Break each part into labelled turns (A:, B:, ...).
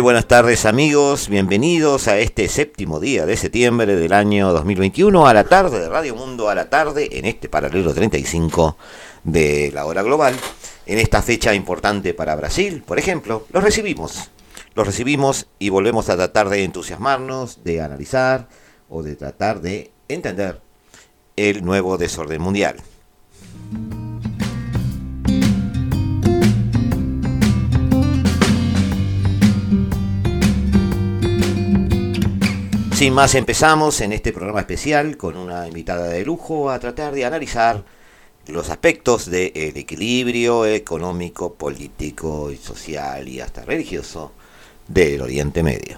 A: Muy buenas tardes amigos, bienvenidos a este séptimo día de septiembre del año 2021 a la tarde de Radio Mundo a la tarde en este paralelo 35 de la hora global. En esta fecha importante para Brasil, por ejemplo, los recibimos. Los recibimos y volvemos a tratar de entusiasmarnos, de analizar o de tratar de entender el nuevo desorden mundial. Sin más empezamos en este programa especial con una invitada de lujo a tratar de analizar los aspectos del equilibrio económico, político y social y hasta religioso del Oriente Medio.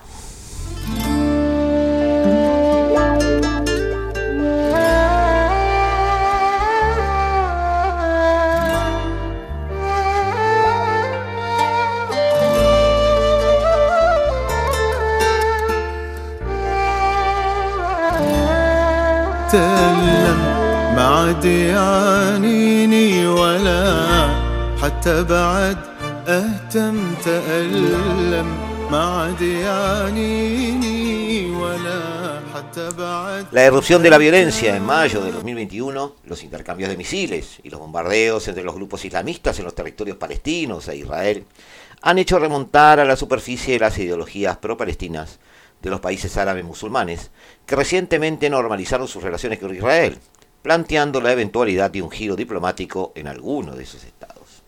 B: أتألم ما عاد يعنيني ولا حتى بعد أهتم تألم ما عاد يعنيني ولا حتى بعد
A: La erupción de la violencia en mayo de 2021, los intercambios de misiles y los bombardeos entre los grupos islamistas en los territorios palestinos e Israel han hecho remontar a la superficie las ideologías pro-palestinas de los países árabes musulmanes, que recientemente normalizaron sus relaciones con Israel, planteando la eventualidad de un giro diplomático en alguno de esos estados.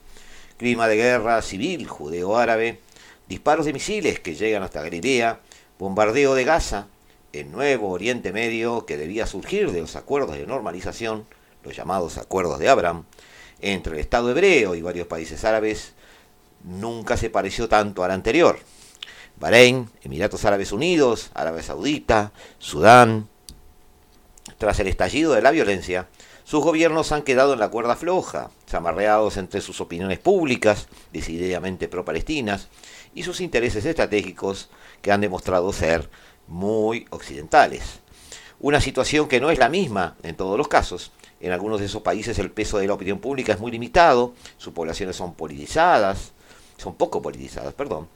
A: Clima de guerra civil judeo-árabe, disparos de misiles que llegan hasta Galilea, bombardeo de Gaza, el nuevo Oriente Medio que debía surgir de los acuerdos de normalización, los llamados acuerdos de Abraham, entre el Estado hebreo y varios países árabes, nunca se pareció tanto al anterior. Bahrein, Emiratos Árabes Unidos, Arabia Saudita, Sudán. Tras el estallido de la violencia, sus gobiernos han quedado en la cuerda floja, zamarreados entre sus opiniones públicas, decididamente pro-palestinas, y sus intereses estratégicos que han demostrado ser muy occidentales. Una situación que no es la misma en todos los casos. En algunos de esos países el peso de la opinión pública es muy limitado, sus poblaciones son politizadas, son poco politizadas, perdón,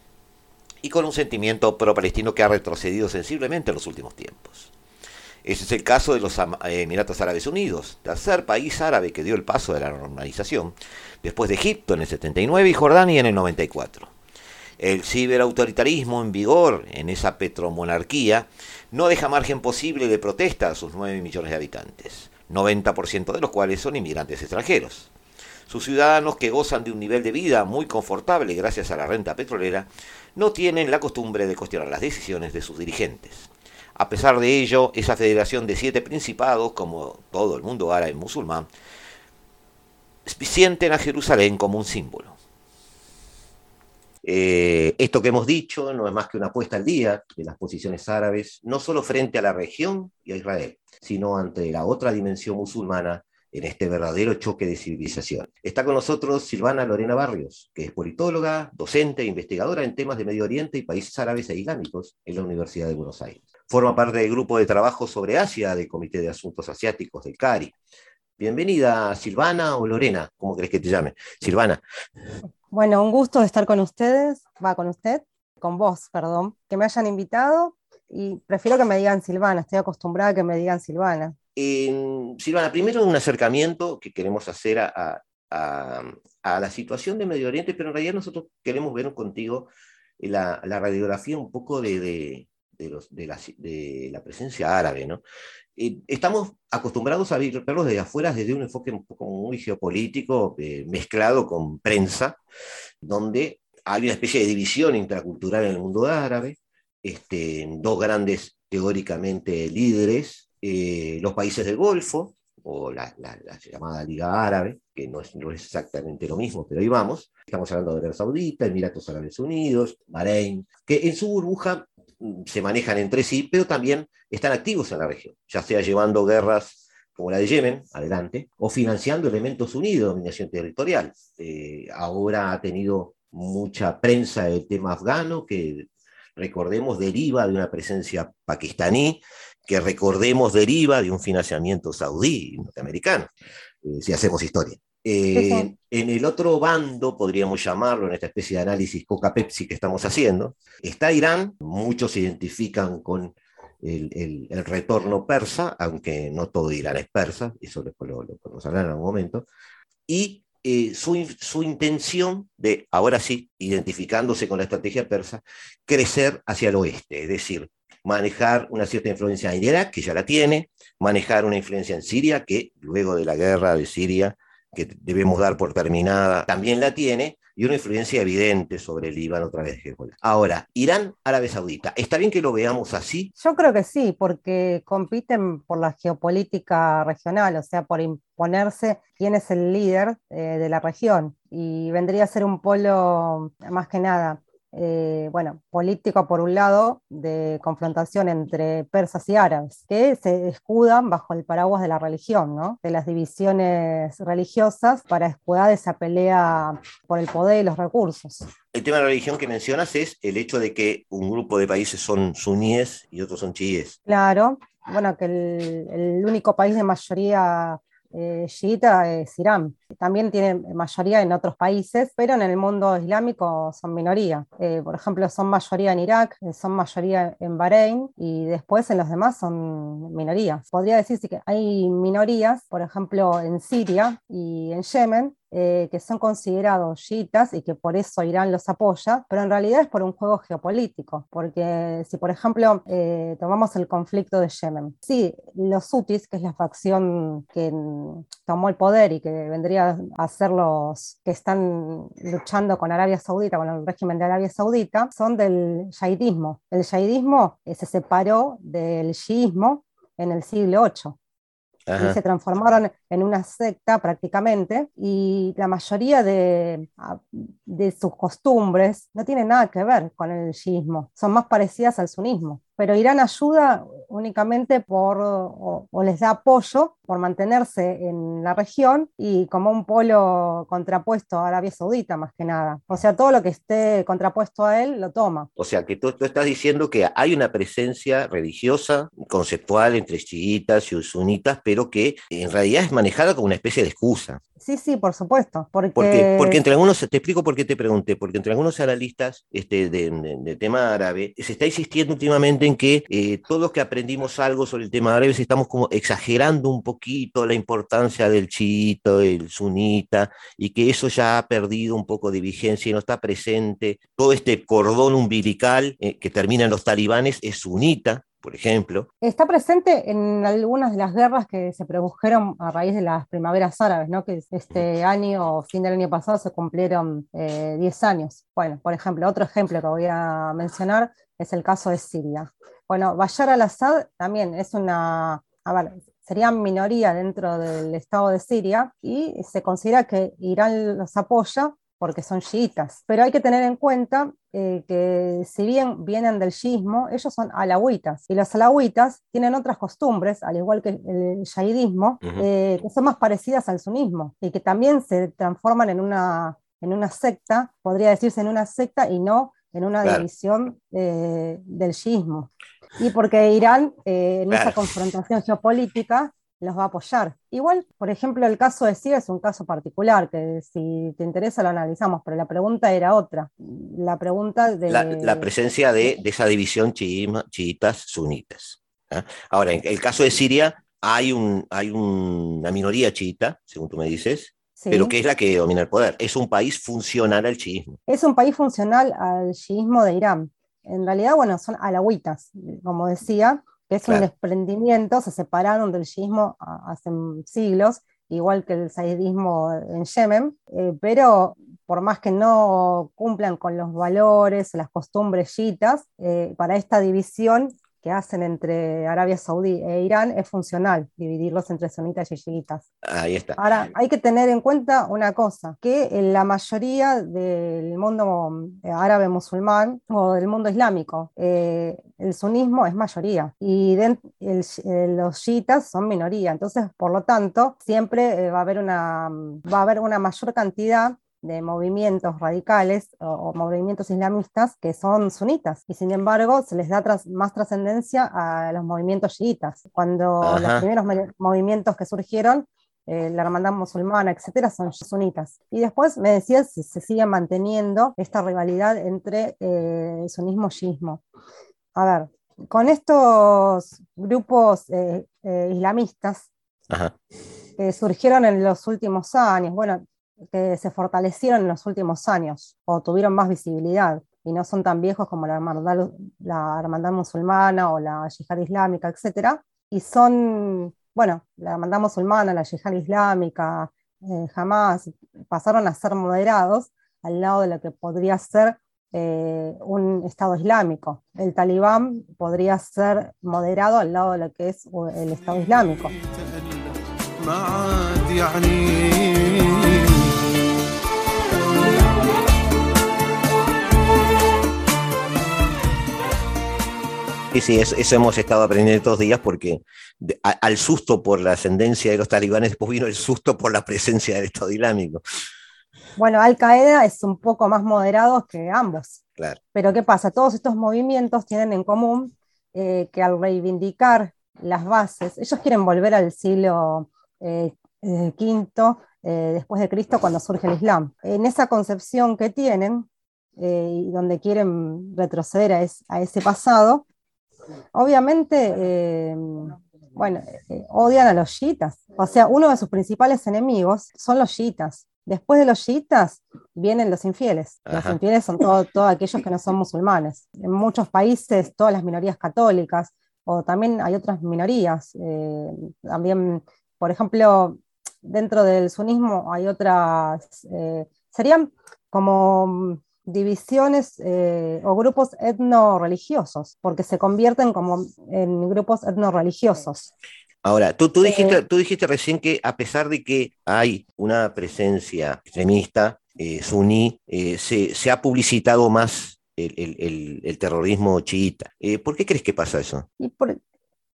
A: y con un sentimiento pro-palestino que ha retrocedido sensiblemente en los últimos tiempos. Ese es el caso de los Emiratos Árabes Unidos, tercer país árabe que dio el paso de la normalización, después de Egipto en el 79 y Jordania en el 94. El ciberautoritarismo en vigor en esa petromonarquía no deja margen posible de protesta a sus 9 millones de habitantes, 90% de los cuales son inmigrantes extranjeros. Sus ciudadanos que gozan de un nivel de vida muy confortable gracias a la renta petrolera no tienen la costumbre de cuestionar las decisiones de sus dirigentes. A pesar de ello, esa federación de siete principados, como todo el mundo árabe musulmán, sienten a Jerusalén como un símbolo. Eh, esto que hemos dicho no es más que una apuesta al día de las posiciones árabes, no solo frente a la región y a Israel, sino ante la otra dimensión musulmana en este verdadero choque de civilización. Está con nosotros Silvana Lorena Barrios, que es politóloga, docente e investigadora en temas de Medio Oriente y países árabes e islámicos en la Universidad de Buenos Aires. Forma parte del grupo de trabajo sobre Asia del Comité de Asuntos Asiáticos del CARI. Bienvenida, Silvana o Lorena, ¿cómo crees que te llame? Silvana.
C: Bueno, un gusto de estar con ustedes, va con usted, con vos, perdón, que me hayan invitado y prefiero que me digan Silvana, estoy acostumbrada a que me digan Silvana.
A: Silvana, primero un acercamiento que queremos hacer a, la situación de Medio Oriente, pero en realidad nosotros queremos ver contigo la, radiografía un poco de, la, presencia árabe. ¿no? estamos acostumbrados a verlos desde afuera desde un enfoque un poco muy geopolítico, eh, mezclado con prensa, donde hay una especie de división intracultural en el mundo árabe, este, dos grandes teóricamente líderes, eh, los países del Golfo, o la, llamada Liga Árabe, que no es, no es, exactamente lo mismo, pero ahí vamos. Estamos hablando de Arabia Saudita, Emiratos Árabes Unidos, Bahrein, que en su burbuja mm, se manejan entre sí, pero también están activos en la región, ya sea llevando guerras como la de Yemen, adelante, o financiando elementos unidos de dominación territorial. Eh, ahora ha tenido mucha prensa el tema afgano, que recordemos deriva de una presencia pakistaní, que recordemos deriva de un financiamiento saudí norteamericano, eh, si hacemos historia. Eh, en el otro bando, podríamos llamarlo, en esta especie de análisis Coca-Pepsi que estamos haciendo, está Irán, muchos se identifican con el, retorno persa, aunque no todo Irán es persa, eso lo, podemos hablar en algún momento, y eh, su, su, intención de, ahora sí, identificándose con la estrategia persa, crecer hacia el oeste, es decir, manejar una cierta influencia en Irak, que ya la tiene, manejar una influencia en Siria, que luego de la guerra de Siria, que debemos dar por terminada, también la tiene, y una influencia evidente sobre el Líbano otra vez Ahora, Irán, Árabe Saudita, ¿está bien que lo veamos así?
C: Yo creo que sí, porque compiten por la geopolítica regional, o sea, por imponerse quién es el líder eh, de la región. Y vendría a ser un polo, más que nada, eh, bueno, político por un lado, de confrontación entre persas y árabes, que se escudan bajo el paraguas de la religión, ¿no? de las divisiones religiosas para escudar esa pelea por el poder y los recursos.
A: El tema de la religión que mencionas es el hecho de que un grupo de países son suníes y otros son chiíes.
C: Claro, bueno, que el, el único país de mayoría eh, chiita es Irán. También tiene mayoría en otros países, pero en el mundo islámico son minoría. Eh, por ejemplo, son mayoría en Irak, eh, son mayoría en Bahrein y después en los demás son minorías. Podría decirse que hay minorías, por ejemplo, en Siria y en Yemen, eh, que son considerados chiitas y que por eso Irán los apoya, pero en realidad es por un juego geopolítico, porque si por ejemplo eh, tomamos el conflicto de Yemen, sí, los hutis, que es la facción que tomó el poder y que vendría a ser los que están luchando con Arabia Saudita, con el régimen de Arabia Saudita, son del yihadismo. El yihadismo eh, se separó del chiismo en el siglo VIII y se transformaron en una secta prácticamente y la mayoría de, de, sus costumbres no tienen nada que ver con el shiismo, son más parecidas al sunismo. Pero Irán ayuda únicamente por, o, les da apoyo por mantenerse en la región y como un polo contrapuesto a Arabia Saudita, más que nada. O sea, todo lo que esté contrapuesto a él lo toma.
A: O sea, que tú, tú estás diciendo que hay una presencia religiosa, conceptual entre chiitas y sunitas, pero que en realidad es manejada como una especie de excusa.
C: Sí, sí, por supuesto. Porque...
A: porque, entre algunos, te explico por qué te pregunté, porque entre algunos analistas este, de, tema árabe se está insistiendo últimamente en que eh, todos que aprendimos algo sobre el tema árabe estamos como exagerando un poquito la importancia del chiito, el sunita, y que eso ya ha perdido un poco de vigencia y no está presente. Todo este cordón umbilical eh, que termina en los talibanes es sunita, por ejemplo.
C: Está presente en algunas de las guerras que se produjeron a raíz de las primaveras árabes, ¿no? que este año, fin del año pasado, se cumplieron 10 eh, años. Bueno, por ejemplo, otro ejemplo que voy a mencionar es el caso de Siria. Bueno, Bashar al-Assad también es una, a ver, sería minoría dentro del Estado de Siria y se considera que Irán los apoya porque son chiitas. Pero hay que tener en cuenta eh, que si bien vienen del shiismo, ellos son alawitas. Y los alawitas tienen otras costumbres, al igual que el shahidismo, eh, que son más parecidas al sunismo y que también se transforman en una, en una secta, podría decirse en una secta y no en una división eh, del shiismo. Y porque Irán, en esa confrontación geopolítica, los va a apoyar. Igual, por ejemplo, el caso de Siria es un caso particular, que si te interesa lo analizamos, pero la pregunta era otra. La pregunta de...
A: La, presencia de, esa división chiitas sunitas. ¿ah? Ahora, en el caso de Siria hay, un, hay una minoría chiita, según tú me dices, pero que es la que domina el poder. Es un país funcional al chiismo.
C: Es un país funcional al chiismo de Irán. En realidad, bueno, son alawitas, como decía, que es un desprendimiento, se separaron del shiismo hace siglos, igual que el saidismo en Yemen, eh, pero por más que no cumplan con los valores, las costumbres chiitas, eh, para esta división que hacen entre Arabia Saudí e Irán es funcional, dividirlos entre sunitas y chiitas.
A: Ahí está.
C: Ahora, hay que tener en cuenta una cosa, que en la mayoría del mundo eh, árabe musulmán o del mundo islámico, eh, el sunismo es mayoría y el- eh, los chiitas son minoría. Entonces, por lo tanto, siempre va a haber una, va a haber una mayor cantidad de movimientos radicales o, o movimientos islamistas que son sunitas y sin embargo se les da tras- más trascendencia a los movimientos chiitas. Cuando
A: Ajá.
C: los primeros me- movimientos que surgieron, eh, la hermandad musulmana, etcétera, son sunitas. Y después me decías si se sigue manteniendo esta rivalidad entre eh, sunismo y shiismo. A ver, con estos grupos eh, eh, islamistas
A: Ajá.
C: que surgieron en los últimos años, bueno, que se fortalecieron en los últimos años o tuvieron más visibilidad y no son tan viejos como la hermandad, la hermandad musulmana o la yihad islámica, etcétera, y son, bueno, la hermandad musulmana, la yihad islámica, eh, jamás pasaron a ser moderados al lado de lo que podría ser eh, un Estado islámico. El talibán podría ser moderado al lado de lo que es el Estado islámico.
A: Sí, sí, eso, eso hemos estado aprendiendo estos días porque de- a- al susto por la ascendencia de los talibanes, después vino el susto por la presencia del Estado Islámico.
C: Bueno, Al Qaeda es un poco más moderado que ambos.
A: Claro.
C: Pero ¿qué pasa? Todos estos movimientos tienen en común eh, que al reivindicar las bases, ellos quieren volver al siglo eh, eh, V eh, después de Cristo cuando surge el Islam. En esa concepción que tienen eh, y donde quieren retroceder a, es- a ese pasado, obviamente, eh, bueno, eh, odian a los chiitas. O sea, uno de sus principales enemigos son los chiitas. Después de los chiitas vienen los infieles. Los
A: Ajá.
C: infieles son todo- todos aquellos que no son musulmanes. En muchos países, todas las minorías católicas, o también hay otras minorías. eh, también, por ejemplo, dentro del sunismo hay otras, eh, serían como mm, divisiones eh, o grupos etno-religiosos, porque se convierten como en grupos etno-religiosos.
A: Ahora, tú, tú,
C: Eh,
A: dijiste, tú dijiste recién que a pesar de que hay una presencia extremista, eh, suní, eh, se, se ha publicitado más el, el- el- el terrorismo chiita. Eh, ¿Por qué crees que pasa eso?
C: Y por-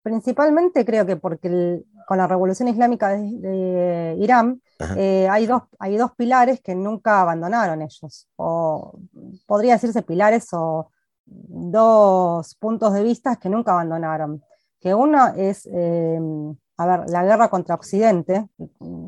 C: principalmente creo que porque el- con la revolución islámica de, de Irán eh, hay, dos, hay dos pilares que nunca abandonaron ellos, o podría decirse pilares o dos puntos de vista que nunca abandonaron. Que uno es, eh, a ver, la guerra contra Occidente,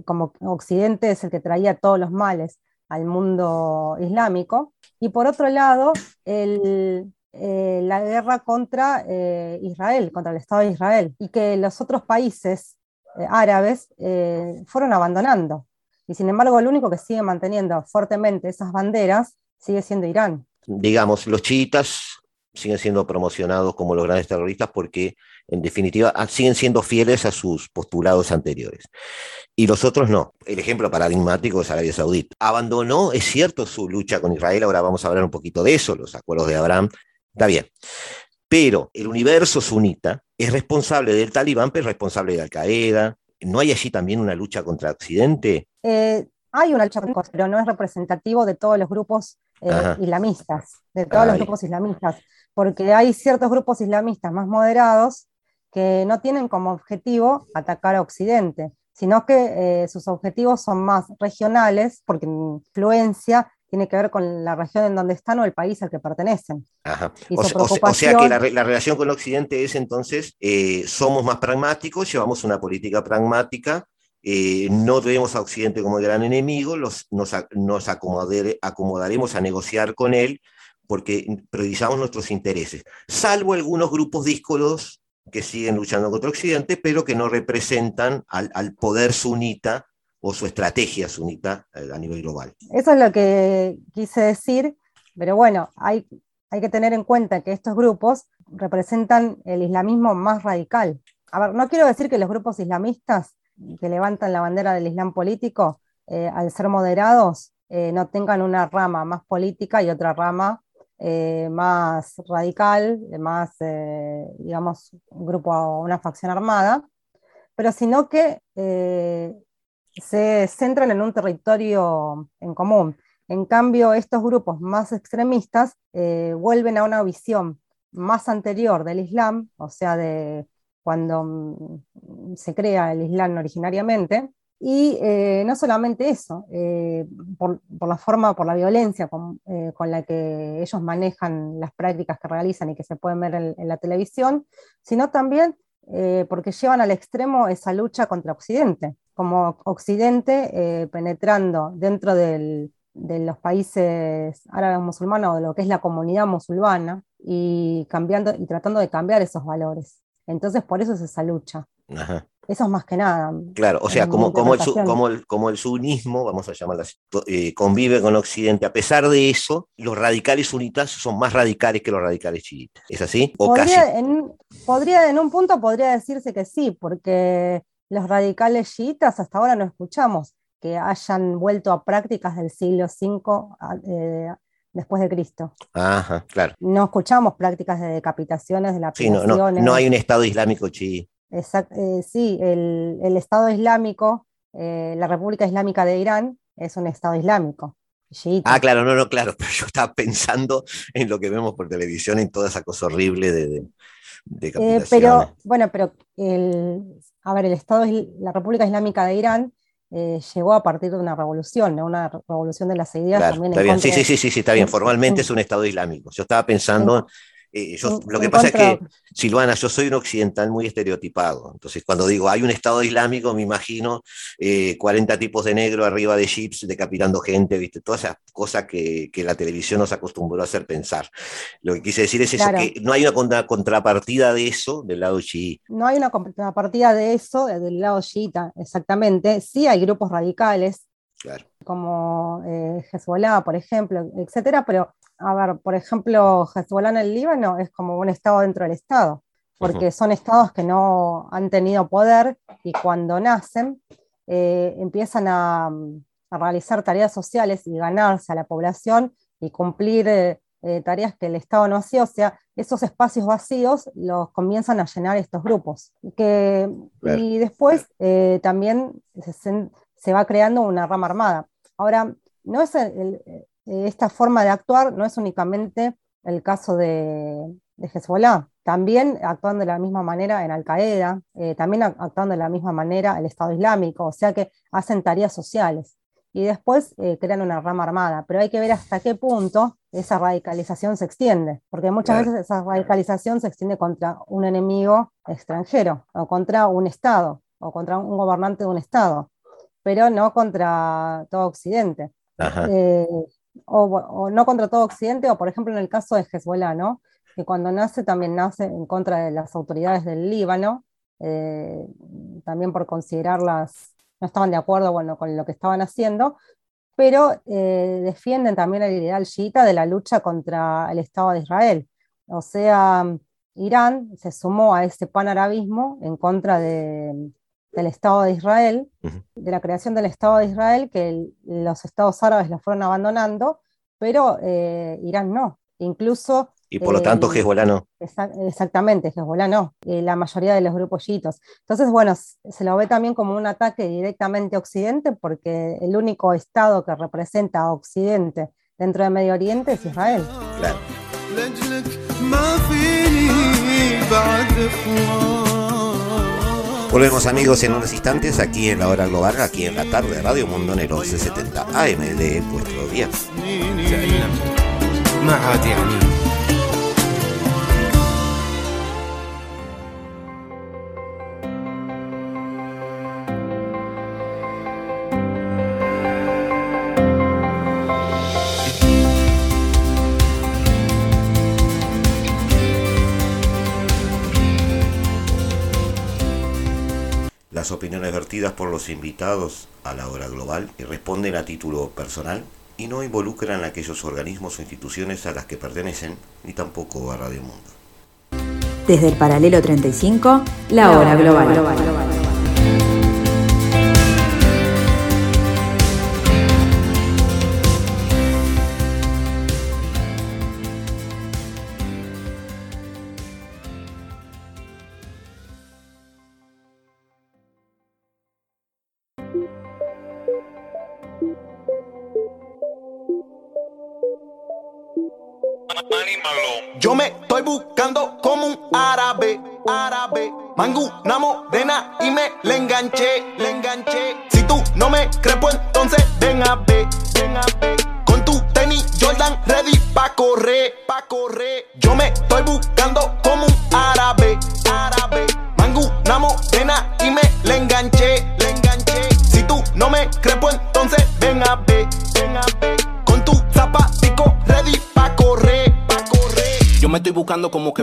C: como Occidente es el que traía todos los males al mundo islámico, y por otro lado, el, eh, la guerra contra eh, Israel, contra el Estado de Israel, y que los otros países árabes eh, fueron abandonando. Y sin embargo, el único que sigue manteniendo fuertemente esas banderas sigue siendo Irán.
A: Digamos, los chiitas siguen siendo promocionados como los grandes terroristas porque, en definitiva, ah, siguen siendo fieles a sus postulados anteriores. Y los otros no. El ejemplo paradigmático es Arabia Saudita. Abandonó, es cierto, su lucha con Israel. Ahora vamos a hablar un poquito de eso, los acuerdos de Abraham. Está bien. Pero el universo sunita es responsable del talibán, pero es responsable de Al Qaeda. ¿No hay allí también una lucha contra Occidente?
C: Eh, hay una lucha, pero no es representativo de todos los grupos eh, islamistas, de todos los grupos islamistas, porque hay ciertos grupos islamistas más moderados que no tienen como objetivo atacar a Occidente, sino que eh, sus objetivos son más regionales, porque influencia tiene que ver con la región en donde están o el país al que pertenecen.
A: Ajá. O, sea que la, re- la relación con Occidente es entonces, eh, somos más pragmáticos, llevamos una política pragmática, eh, no vemos a Occidente como el gran enemigo, los, nos, nos acomodare- acomodaremos a negociar con él porque priorizamos nuestros intereses, salvo algunos grupos díscolos que siguen luchando contra Occidente, pero que no representan al, al poder sunita o su estrategia sunita eh, a nivel global.
C: Eso es lo que quise decir, pero bueno, hay, hay que tener en cuenta que estos grupos representan el islamismo más radical. A ver, no quiero decir que los grupos islamistas que levantan la bandera del islam político, eh, al ser moderados, eh, no tengan una rama más política y otra rama más radical, más, digamos, un grupo, una facción armada, pero sino que se centran en un territorio en común. En cambio, estos grupos más extremistas vuelven a una visión más anterior del Islam, o sea, de cuando mm, se crea el Islam originariamente, y eh, no solamente eso, eh, por, la forma, por la violencia eh, con, la que ellos manejan las prácticas que realizan y que se pueden ver en, la televisión, sino también porque llevan al extremo esa lucha contra Occidente, como Occidente penetrando dentro de los países árabes musulmanes o de lo que es la comunidad musulmana y, cambiando, y tratando de cambiar esos valores. Entonces, por eso es esa lucha. Eso es más que nada.
A: Claro, o sea, como, como, el, como, el, como el sunismo, vamos a llamarlo así, eh, convive con Occidente, a pesar de eso, los radicales sunitas son más radicales que los radicales chiitas. ¿Es así?
C: ¿O podría, En, podría, en un punto podría decirse que sí, porque los radicales chiitas hasta ahora no escuchamos que hayan vuelto a prácticas del siglo V después de Cristo.
A: Ajá, claro.
C: No escuchamos prácticas de decapitaciones, de la
A: sí, no, no, hay un Estado Islámico chií.
C: Eh, sí, el, Estado Islámico, eh, la República Islámica de Irán, es un Estado Islámico.
A: Ah, claro, no, no, claro, pero yo estaba pensando en lo que vemos por televisión, en toda esa cosa horrible de, de,
C: eh, pero, bueno, pero el, a ver, el Estado, la República Islámica de Irán llegó a partir de una revolución, una revolución de las ideas
A: también. Está bien, sí, sí, sí, sí, está bien, formalmente es un Estado islámico. Yo estaba pensando eh, lo que pasa es que, Silvana, yo soy un occidental muy estereotipado. Entonces, cuando digo hay un Estado islámico, me imagino 40 eh, tipos de negro arriba de jeeps decapitando gente, ¿viste? Todas esas cosas que, la televisión nos acostumbró a hacer pensar. Lo que quise decir es eso, que no hay una contrapartida de eso del lado chií.
C: No hay una contrapartida de eso del lado chiita, exactamente. Sí hay grupos radicales, como eh, Hezbollah, por ejemplo, etcétera, pero a ver, por ejemplo, Hezbollah en el Líbano es como un estado dentro del estado, porque son estados que no han tenido poder y cuando nacen eh, empiezan a, realizar tareas sociales y ganarse a la población y cumplir eh, eh, tareas que el Estado no hacía, o sea, esos espacios vacíos los comienzan a llenar estos grupos. Que, y después también se, se, va creando una rama armada. Ahora, no es el, eh, esta forma de actuar no es únicamente el caso de, de Hezbollah, también actuando de la misma manera en Al Qaeda, eh, también actuando de la misma manera el Estado Islámico, o sea que hacen tareas sociales. Y después eh, crean una rama armada, pero hay que ver hasta qué punto esa radicalización se extiende, porque muchas veces esa radicalización se extiende contra un enemigo extranjero, o contra un Estado, o contra un gobernante de un Estado, pero no contra todo Occidente o, no contra todo Occidente, o por ejemplo en el caso de Hezbollah, ¿no? que cuando nace también nace en contra de las autoridades del Líbano, eh, también por considerarlas, no estaban de acuerdo bueno, con lo que estaban haciendo, pero eh, defienden también el ideal chiita de la lucha contra el Estado de Israel. O sea, Irán se sumó a ese panarabismo en contra de, del Estado de Israel, de la creación del Estado de Israel, que los estados árabes lo fueron abandonando, pero eh, Irán no. Incluso...
A: Y por lo tanto eh, Hezbollah no.
C: exactamente, Hezbollah no, eh, la mayoría de los grupos. Entonces, bueno, se lo ve también como un ataque directamente a Occidente, porque el único Estado que representa a Occidente dentro de Medio Oriente es Israel. Claro.
A: Volvemos amigos en unos instantes aquí en la hora global, aquí en la tarde de Radio Mundo en el 1170 AM de vuestro día. Las opiniones vertidas por los invitados a la hora global y responden a título personal y no involucran a aquellos organismos o instituciones a las que pertenecen, ni tampoco a Radio Mundo.
D: Desde el paralelo 35, la, hora global.
B: Mangu, una morena y me le enganché, le enganché. Si tú no me crees, pues entonces ven a ver. Con tu tenis Jordan ready pa' correr, pa' correr. Yo me estoy buscando como un árabe, árabe. Mangu, una morena y me le enganché, le enganché. Si tú no me crees, pues entonces ven a. Con tu zapatico ready pa' correr, pa' correr.
E: Yo me estoy buscando como que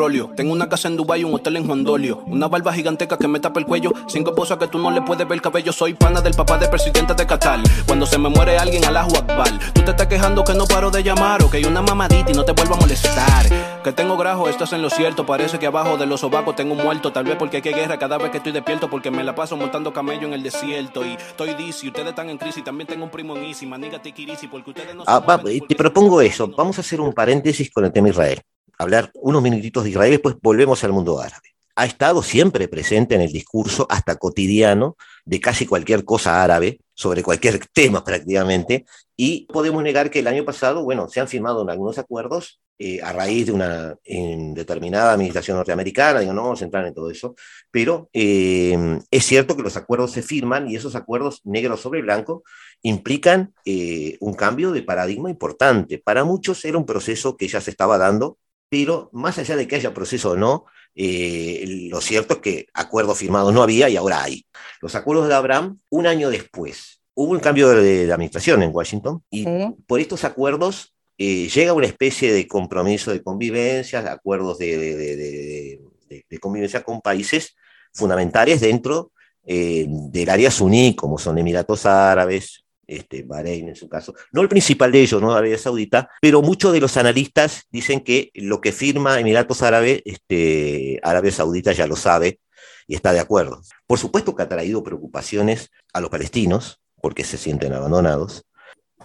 E: petróleo. Tengo una casa en Dubai un hotel en Juan Dolio. Una barba giganteca que me tapa el cuello. Cinco esposas que tú no le puedes ver el cabello. Soy pana del papá del presidente de Qatar. Cuando se me muere alguien, Allahu Akbar. Tú te estás quejando que no paro de llamar. O que hay una mamadita y no te vuelvo a molestar. Que tengo grajo, estás en lo cierto. Parece que abajo de los sobacos tengo un muerto. Tal vez porque hay que guerra cada vez que estoy despierto. Porque me la paso montando camello en el desierto. Y estoy dizzy, ustedes están en crisis. También tengo un primo en Easy. Maniga Tikirisi. Porque ustedes no
A: Ah, va, te propongo eso. Vamos a hacer un paréntesis con el tema Israel. Hablar unos minutitos de Israel y después volvemos al mundo árabe. Ha estado siempre presente en el discurso, hasta cotidiano, de casi cualquier cosa árabe, sobre cualquier tema prácticamente, y podemos negar que el año pasado, bueno, se han firmado algunos acuerdos eh, a raíz de una en determinada administración norteamericana, digo, no vamos a entrar en todo eso, pero eh, es cierto que los acuerdos se firman y esos acuerdos negro sobre blanco implican eh, un cambio de paradigma importante. Para muchos era un proceso que ya se estaba dando, pero más allá de que haya proceso o no, eh, lo cierto es que acuerdos firmados no había y ahora hay. Los acuerdos de Abraham, un año después, hubo un cambio de, de administración en Washington y
C: Sí.
A: por estos acuerdos eh, llega una especie de compromiso de convivencia, de acuerdos de, de- de- de- de- de convivencia con países fundamentales dentro eh, del área suní, como son Emiratos Árabes, este, Bahrein en su caso, no el principal de ellos, no Arabia Saudita, pero muchos de los analistas dicen que lo que firma Emiratos Árabes, este, Arabia Saudita ya lo sabe y está de acuerdo. Por supuesto que ha traído preocupaciones a los palestinos, porque se sienten abandonados.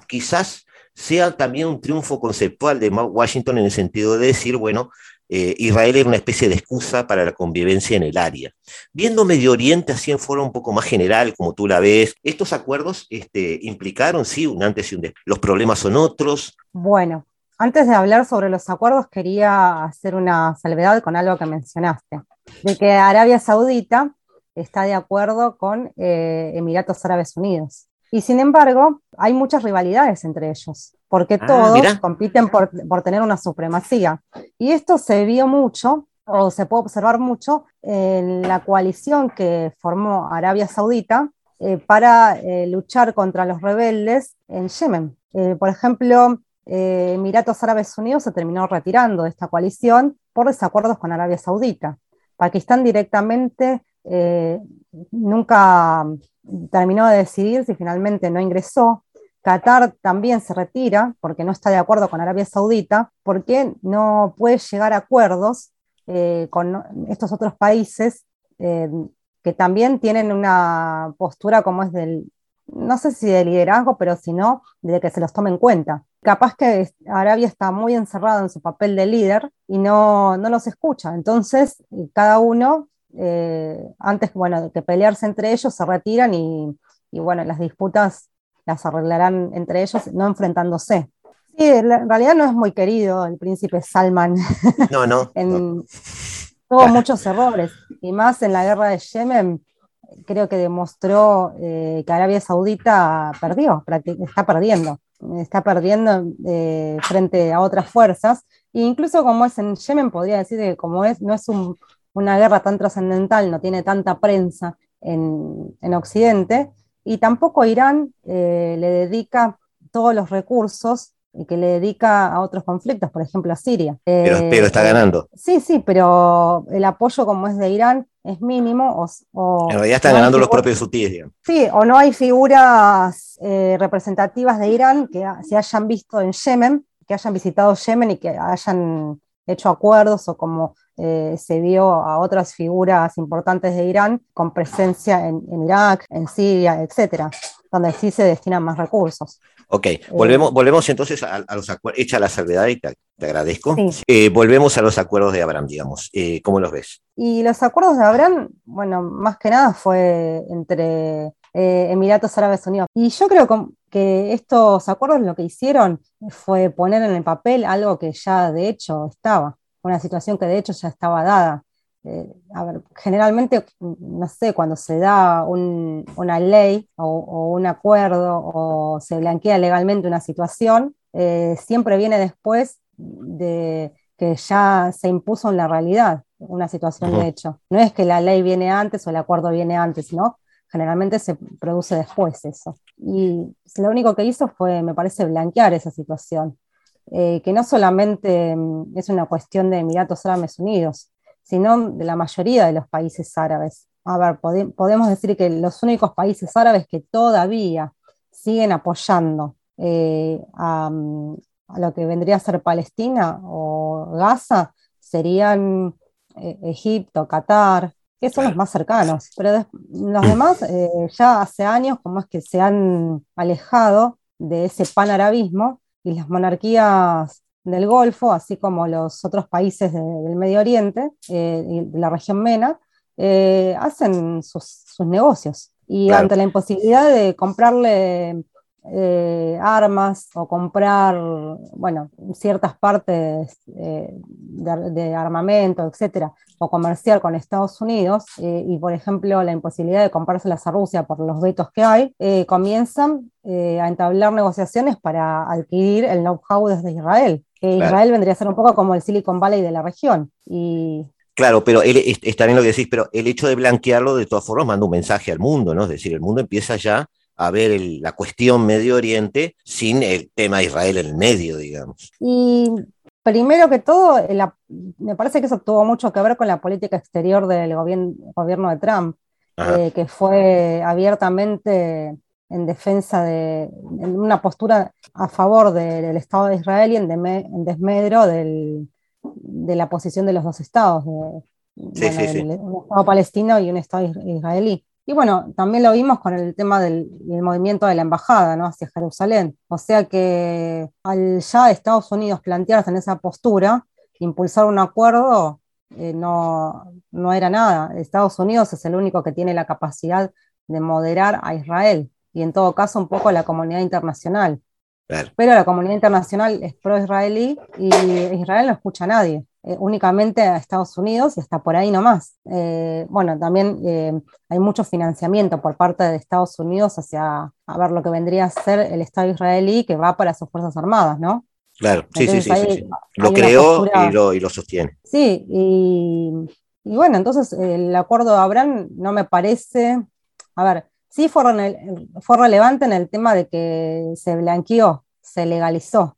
A: Quizás sea también un triunfo conceptual de Washington en el sentido de decir, bueno, eh, Israel era una especie de excusa para la convivencia en el área. Viendo Medio Oriente así en forma un poco más general, como tú la ves, estos acuerdos este, implicaron, sí, un antes y un después. Los problemas son otros.
C: Bueno, antes de hablar sobre los acuerdos, quería hacer una salvedad con algo que mencionaste, de que Arabia Saudita está de acuerdo con eh, Emiratos Árabes Unidos. Y sin embargo, hay muchas rivalidades entre ellos, porque
A: Ah,
C: todos
A: mirá.
C: compiten por, por tener una supremacía. Y esto se vio mucho, o se puede observar mucho, en la coalición que formó Arabia Saudita eh, para eh, luchar contra los rebeldes en Yemen. Eh, por ejemplo, Emiratos Árabes Unidos se terminó retirando de esta coalición por desacuerdos con Arabia Saudita. Pakistán directamente eh, nunca terminó de decidir si finalmente no ingresó. Qatar también se retira porque no está de acuerdo con Arabia Saudita, porque no puede llegar a acuerdos eh, con estos otros países eh, que también tienen una postura como es del, no sé si de liderazgo, pero si no, de que se los tome en cuenta. Capaz que Arabia está muy encerrado en su papel de líder y no, no los escucha. Entonces, cada uno, eh, antes bueno, de que pelearse entre ellos, se retiran y, y bueno, las disputas las arreglarán entre ellos, no enfrentándose. Sí, en realidad no es muy querido el príncipe Salman.
A: No, no.
C: en, tuvo muchos errores, y más en la guerra de Yemen, creo que demostró eh, que Arabia Saudita perdió, está perdiendo, está perdiendo eh, frente a otras fuerzas, e incluso como es en Yemen, podría decir que como es, no es un, una guerra tan trascendental, no tiene tanta prensa en, en Occidente, y tampoco Irán eh, le dedica todos los recursos que le dedica a otros conflictos, por ejemplo a Siria.
A: Pero,
C: Eh,
A: pero está ganando.
C: Sí, sí, pero el apoyo como es de Irán es mínimo. O, o
A: en realidad están
C: no
A: ganando los propios hutíes, digamos.
C: Sí, o no hay figuras eh, representativas de Irán que se hayan visto en Yemen, que hayan visitado Yemen y que hayan hecho acuerdos o como eh, se vio a otras figuras importantes de Irán con presencia en, en Irak, en Siria, etcétera, donde sí se destinan más recursos.
A: Ok, volvemos, volvemos entonces a, a los acuerdos, hecha la salvedad y te, te agradezco.
C: Sí.
A: Eh, volvemos a los acuerdos de Abraham, digamos. Eh, ¿Cómo los ves?
C: Y los acuerdos de Abraham, bueno, más que nada fue entre eh, Emiratos Árabes Unidos. Y yo creo que estos acuerdos lo que hicieron fue poner en el papel algo que ya de hecho estaba, una situación que de hecho ya estaba dada. Eh, a ver, generalmente, no sé, cuando se da una ley o, un acuerdo o se blanquea legalmente una situación, eh, siempre viene después de que ya se impuso en la realidad una situación de hecho. No es que la ley viene antes o el acuerdo viene antes, ¿no? Generalmente se produce después eso. Y lo único que hizo fue, me parece, blanquear esa situación, eh, que no solamente mm, es una cuestión de Emiratos Árabes Unidos, sino de la mayoría de los países árabes. A ver, podemos decir que los únicos países árabes que todavía siguen apoyando eh, mm, a, lo que vendría a ser Palestina o Gaza serían eh, Egipto, Qatar, que son los más cercanos. Pero los demás eh, ya hace años como es que se han alejado de ese panarabismo y las monarquías del Golfo, así como los otros países del Medio Oriente, eh, de la región MENA, hacen sus, negocios. Y ante la imposibilidad de comprarle eh, armas o comprar, bueno, ciertas partes eh, de, armamento, etcétera, o comercial con Estados Unidos, eh, y por ejemplo la imposibilidad de comprárselas a Rusia por los vetos que hay, comienzan a entablar negociaciones para adquirir el know-how desde Israel. Que Israel vendría a ser un poco como el Silicon Valley de la región. Y
A: Claro, pero él, está bien lo que decís, pero el hecho de blanquearlo de todas formas manda un mensaje al mundo, ¿no? Es decir, el mundo empieza ya a ver la cuestión Medio Oriente sin el tema de Israel en el medio, digamos.
C: Y primero que todo, me parece que eso tuvo mucho que ver con la política exterior del gobierno de Trump, eh, que fue abiertamente en defensa de en una postura a favor del Estado de Israel y en, desmedro de la posición de los dos estados, un Estado palestino y un Estado israelí. Y bueno, también lo vimos con el tema del, movimiento de la embajada ¿no? hacia Jerusalén. O sea que al ya Estados Unidos plantearse en esa postura, impulsar un acuerdo eh, no, no era nada. Estados Unidos es el único que tiene la capacidad de moderar a Israel y en todo caso un poco a la comunidad internacional. Pero la comunidad internacional es pro-israelí y Israel no escucha a nadie. Eh, únicamente a Estados Unidos y hasta por ahí nomás. Eh, bueno, también eh, hay mucho financiamiento por parte de Estados Unidos hacia a ver lo que vendría a ser el Estado israelí que va para sus Fuerzas Armadas, ¿no?
A: Claro, sí, sí, sí, Lo creó y, lo, y, lo, sostiene.
C: Sí, y, y, bueno, entonces el acuerdo de Abraham no me parece, a ver, sí fue, fue relevante en el tema de que se blanqueó, se legalizó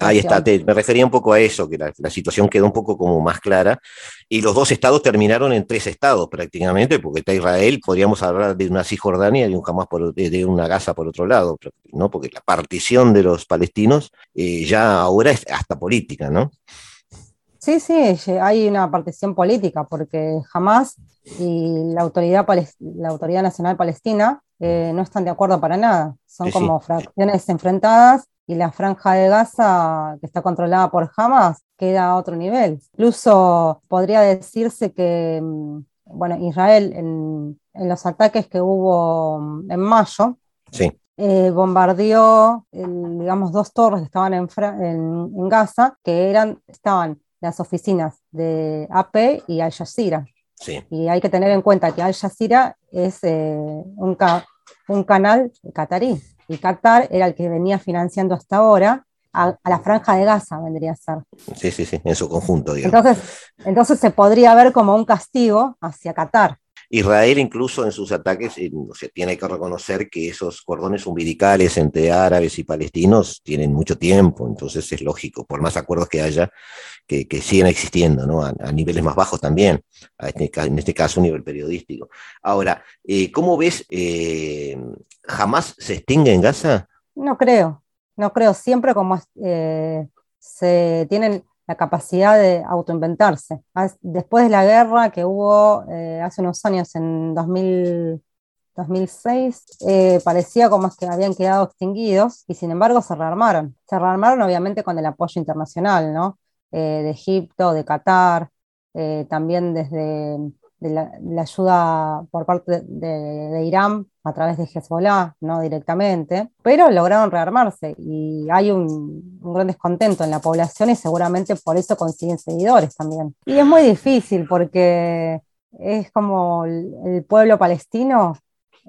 A: Ahí está, me refería un poco a eso, que la, situación quedó un poco como más clara, y los dos estados terminaron en tres estados prácticamente, porque está Israel, podríamos hablar de una Cisjordania y un Hamas por, de una Gaza por otro lado, ¿no? porque la partición de los palestinos eh, ya ahora es hasta política, ¿no?
C: Sí, sí, hay una partición política, porque Hamas y la Autoridad, la autoridad Nacional Palestina eh, no están de acuerdo para nada, son como fracciones enfrentadas y la franja de Gaza, que está controlada por Hamas, queda a otro nivel. Incluso podría decirse que, mm, bueno, Israel en, los ataques que hubo mm, en mayo, eh, bombardeó, digamos, dos torres que estaban en, en, Gaza, que eran, estaban las oficinas de AP y Al Jazeera. Y hay que tener en cuenta que Al Jazeera es eh, un, un canal catarí y Qatar era el que venía financiando hasta ahora a, la franja de Gaza, vendría a ser.
A: Sí, sí, sí, en su conjunto,
C: Entonces, entonces se podría ver como un castigo hacia Qatar.
A: Israel incluso en sus ataques se eh, tiene que reconocer que esos cordones umbilicales entre árabes y palestinos tienen mucho tiempo, entonces es lógico, por más acuerdos que haya, que, siguen existiendo, ¿no? a, niveles más bajos también, este en este caso a nivel periodístico. Ahora, eh, ¿cómo ves, eh, jamás se extingue en Gaza?
C: No creo, no creo, siempre como se tienen la capacidad de autoinventarse. Después de la guerra que hubo eh, hace unos años, en 2006, eh, parecía como que habían quedado extinguidos y sin embargo se rearmaron. Se rearmaron obviamente con el apoyo internacional, ¿no? Eh, de Egipto, de Qatar, también desde, de la, ayuda por parte de, Irán a través de Hezbollah, no directamente, pero lograron rearmarse y hay un, gran descontento en la población y seguramente por eso consiguen seguidores también. Y es muy difícil porque es como el, pueblo palestino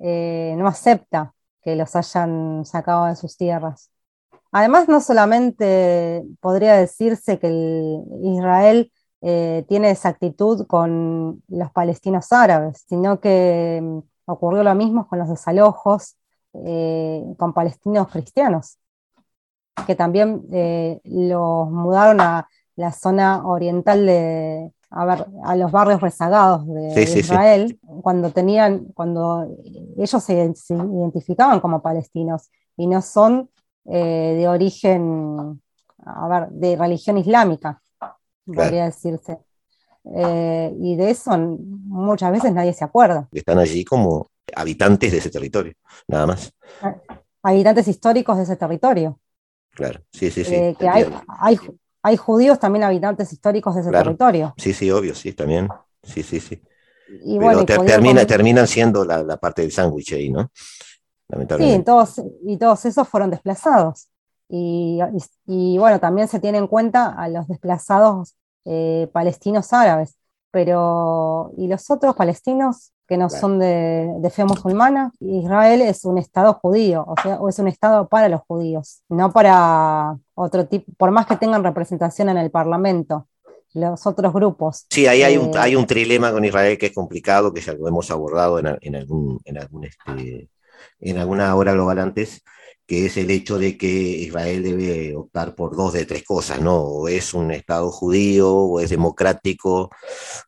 C: eh, no acepta que los hayan sacado de sus tierras. Además, no solamente podría decirse que Israel eh, tiene esa actitud con los palestinos árabes, sino que mm, ocurrió lo mismo con los desalojos eh, con palestinos cristianos, que también eh, los mudaron a la zona oriental de, a, ver, a los barrios rezagados de, Israel, cuando tenían, cuando ellos se, identificaban como palestinos y no son de origen, a ver, de religión islámica podría decirse. Eh, y de eso muchas veces nadie se acuerda.
A: Están allí como habitantes de ese territorio, nada más.
C: Ah, habitantes históricos de ese territorio.
A: Claro, sí, sí, sí.
C: Eh, que hay, hay, judíos también habitantes históricos de ese territorio.
A: Sí, sí, obvio, sí, también. Sí, sí, sí. Y Pero termina, terminan siendo la, parte del sándwich ahí, ¿no?
C: Sí, todos, y todos esos fueron desplazados. Y, bueno, también se tiene en cuenta a los desplazados eh, palestinos árabes, pero ¿y los otros palestinos que no son de, fe musulmana? Israel es un Estado judío, o sea, o es un Estado para los judíos, no para otro tipo, por más que tengan representación en el Parlamento los otros grupos.
A: Sí, ahí hay, un, eh, hay un trilema con Israel que es complicado, que ya lo hemos abordado en, en algún, en, algún este, en alguna hora global antes, que es el hecho de que Israel debe optar por dos de tres cosas, ¿no? O es un Estado judío, o es democrático,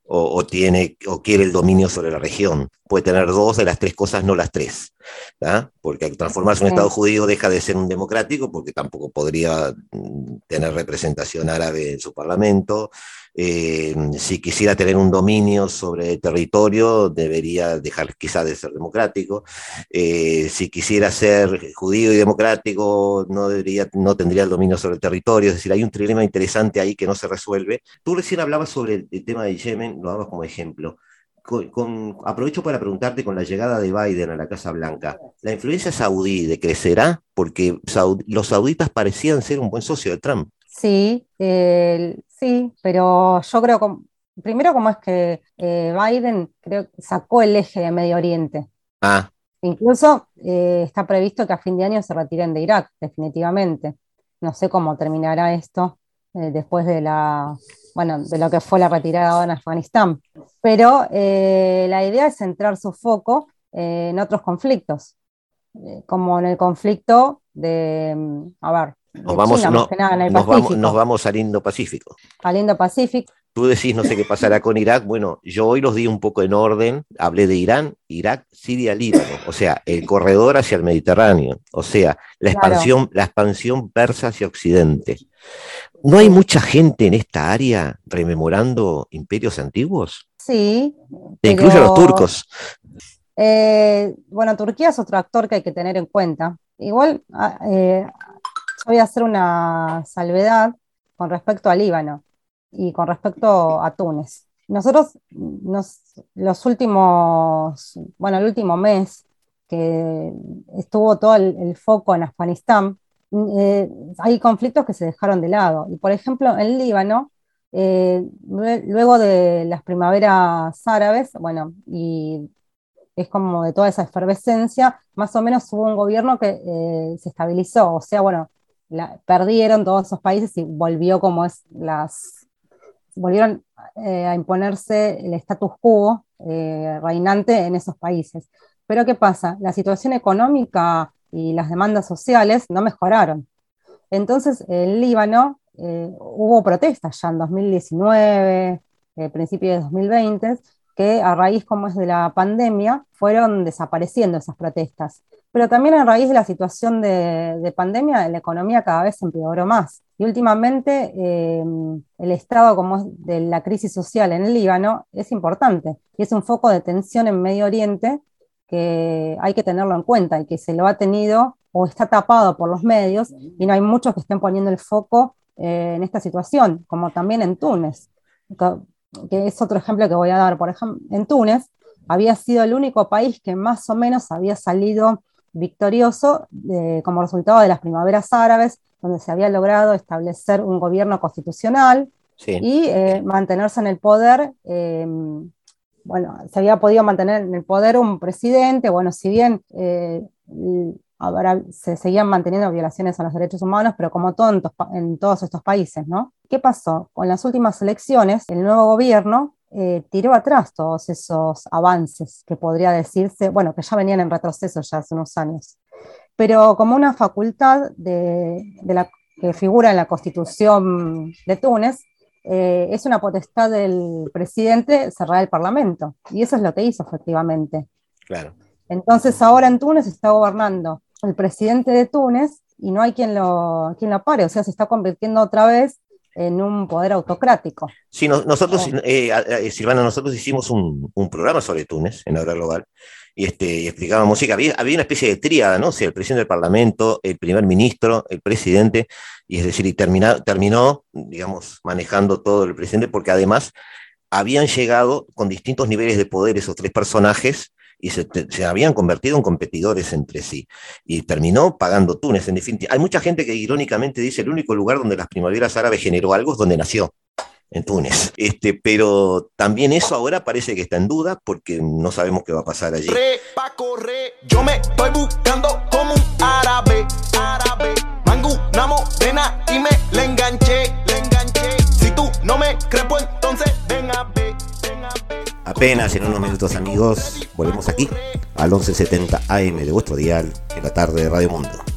A: o, tiene, o quiere el dominio sobre la región. Puede tener dos de las tres cosas, no las tres, Porque al transformarse en un Estado judío deja de ser un democrático, porque tampoco podría mm, tener representación árabe en su parlamento, eh, si quisiera tener un dominio sobre el territorio, debería dejar quizá de ser democrático. Eh, si quisiera ser judío y democrático, no, debería, no tendría el dominio sobre el territorio. Es decir, hay un problema interesante ahí que no se resuelve. Tú recién hablabas sobre el, tema de Yemen, lo damos como ejemplo. Con, aprovecho para preguntarte con la llegada de Biden a la Casa Blanca, ¿la influencia saudí decrecerá? Porque los sauditas parecían ser un buen socio de Trump.
C: Sí, sí, pero yo creo, que, primero como es que eh, Biden creo sacó el eje de Medio Oriente.
A: Ah.
C: Incluso eh, está previsto que a fin de año se retiren de Irak, definitivamente. No sé cómo terminará esto eh, después de la, bueno, de lo que fue la retirada en Afganistán. Pero la idea es centrar su foco en otros conflictos, como en el conflicto de, mm, a ver,
A: nos vamos, nos, vamos, al Indo-Pacífico.
C: Al Indo-Pacífico.
A: Tú decís, no sé qué pasará con Irak. Bueno, yo hoy los di un poco en orden. Hablé de Irán, Irak, Siria, Líbano. O sea, el corredor hacia el Mediterráneo. O sea, la expansión, la expansión persa hacia Occidente. ¿No hay mucha gente en esta área rememorando imperios antiguos?
C: Sí.
A: E incluye a los turcos.
C: Eh, bueno, Turquía es otro actor que hay que tener en cuenta. Igual ah, eh, voy a hacer una salvedad con respecto al Líbano y con respecto a Túnez. Nosotros, los últimos, bueno, el último mes que estuvo todo el, foco en Afganistán, eh, hay conflictos que se dejaron de lado. Y por ejemplo, en Líbano, eh, luego de las primaveras árabes, bueno, y es como de toda esa efervescencia, más o menos hubo un gobierno que eh, se estabilizó, o sea, bueno, perdieron todos esos países y volvió como es las volvieron eh, a imponerse el status quo eh, reinante en esos países. Pero ¿qué pasa? La situación económica y las demandas sociales no mejoraron. Entonces, en Líbano eh, hubo protestas ya en 2019, principio de 2020, que a raíz como es de la pandemia fueron desapareciendo esas protestas. Pero también a raíz de la situación de, pandemia, la economía cada vez empeoró más. Y últimamente em, el estado como es de la crisis social en el Líbano es importante y es un foco de tensión en Medio Oriente que hay que tenerlo en cuenta y que se lo ha tenido o está tapado por los medios y no hay muchos que estén poniendo el foco eh, en esta situación, como también en Túnez. que es otro ejemplo que voy a dar. Por ejemplo, en Túnez había sido el único país que más o menos había salido victorioso como resultado de las primaveras árabes, donde se había logrado establecer un gobierno constitucional y eh, mantenerse en el poder. Em, bueno, se había podido mantener en el poder un presidente, bueno, si bien eh, se seguían manteniendo violaciones a los derechos humanos, pero como todo en, todos estos países, ¿no? ¿Qué pasó? Con las últimas elecciones, el nuevo gobierno eh, tiró atrás todos esos avances que podría decirse, bueno, que ya venían en retroceso ya hace unos años, pero como una facultad de, la, que figura en la constitución de Túnez, eh, es una potestad del presidente cerrar el Parlamento. Y eso es lo que hizo efectivamente.
A: Claro.
C: Entonces ahora en Túnez está gobernando el presidente de Túnez y no hay quien lo, quien lo pare, o sea, se está convirtiendo otra vez en un poder autocrático.
A: Sí, nosotros, eh, eh, Silvana, nosotros hicimos un, un, programa sobre Túnez en la hora global y, este, y explicábamos, que había, había, una especie de tríada, ¿no? O sea, el presidente del Parlamento, el primer ministro, el presidente, y es decir, y termina, terminó, digamos, manejando todo el presidente, porque además habían llegado con distintos niveles de poder esos tres personajes y se, habían convertido en competidores entre sí. Y terminó pagando Túnez, en definitiva. Hay mucha gente que irónicamente dice el único lugar donde las primaveras árabes generó algo es donde nació en Túnez. Este, pero también eso ahora parece que está en duda porque no sabemos qué va a pasar allí.
B: yo me estoy buscando como un árabe, árabe. Mangu, una
A: Apenas en unos minutos amigos, volvemos aquí al 1170 AM de vuestro dial en la tarde de Radio Mundo.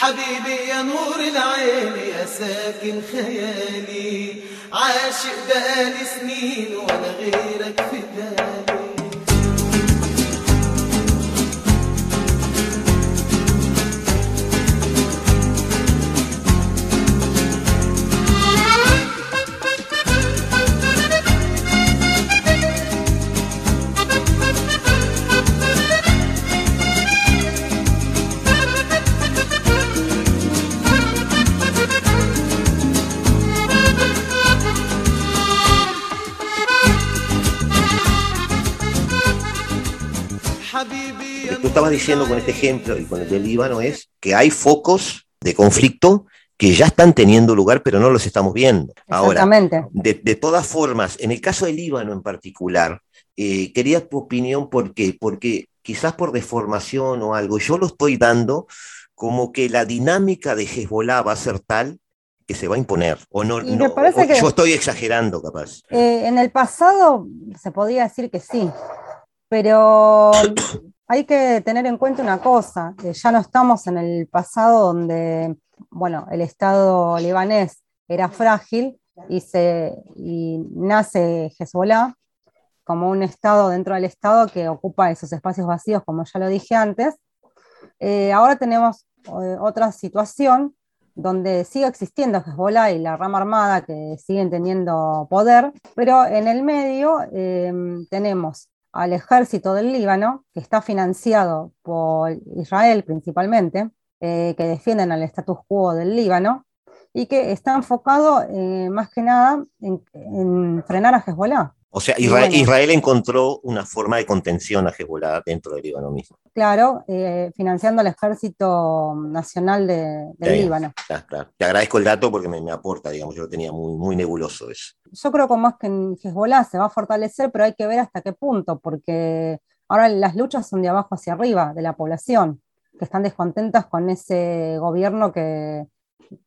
F: حبيبي يا نور العين يا ساكن خيالي عاشق بقالي سنين ولا غيرك في بالي.
A: Estabas diciendo con este ejemplo y con el del Líbano es que hay focos de conflicto que ya están teniendo lugar, pero no los estamos viendo. Ahora, de, de todas formas, en el caso del Líbano en particular, eh, quería tu opinión porque, porque quizás por deformación o algo, yo lo estoy dando como que la dinámica de Hezbollah va a ser tal que se va a imponer. O no, yo estoy exagerando, capaz.
C: Eh, en el pasado se podía decir que sí, pero hay que tener en cuenta una cosa, que ya no estamos en el pasado donde, bueno, el Estado libanés era frágil y, se, nace Hezbollah como un Estado dentro del Estado que ocupa esos espacios vacíos, como ya lo dije antes. Eh, ahora tenemos eh, otra situación donde sigue existiendo Hezbollah y la rama armada que siguen teniendo poder, pero en el medio eh, tenemos al ejército del Líbano, que está financiado por Israel principalmente, eh, que defienden al status quo del Líbano y que está enfocado eh, más que nada en, frenar a Hezbollah.
A: O sea, Israel, Israel, encontró una forma de contención a Hezbollah dentro del Líbano mismo.
C: Claro, eh, financiando el ejército nacional de, del Líbano.
A: Claro, Te agradezco el dato porque me, aporta, digamos, yo lo tenía muy, muy nebuloso eso.
C: Yo creo como es que en Hezbollah se va a fortalecer, pero hay que ver hasta qué punto, porque ahora las luchas son de abajo hacia arriba, de la población, que están descontentas con ese gobierno que,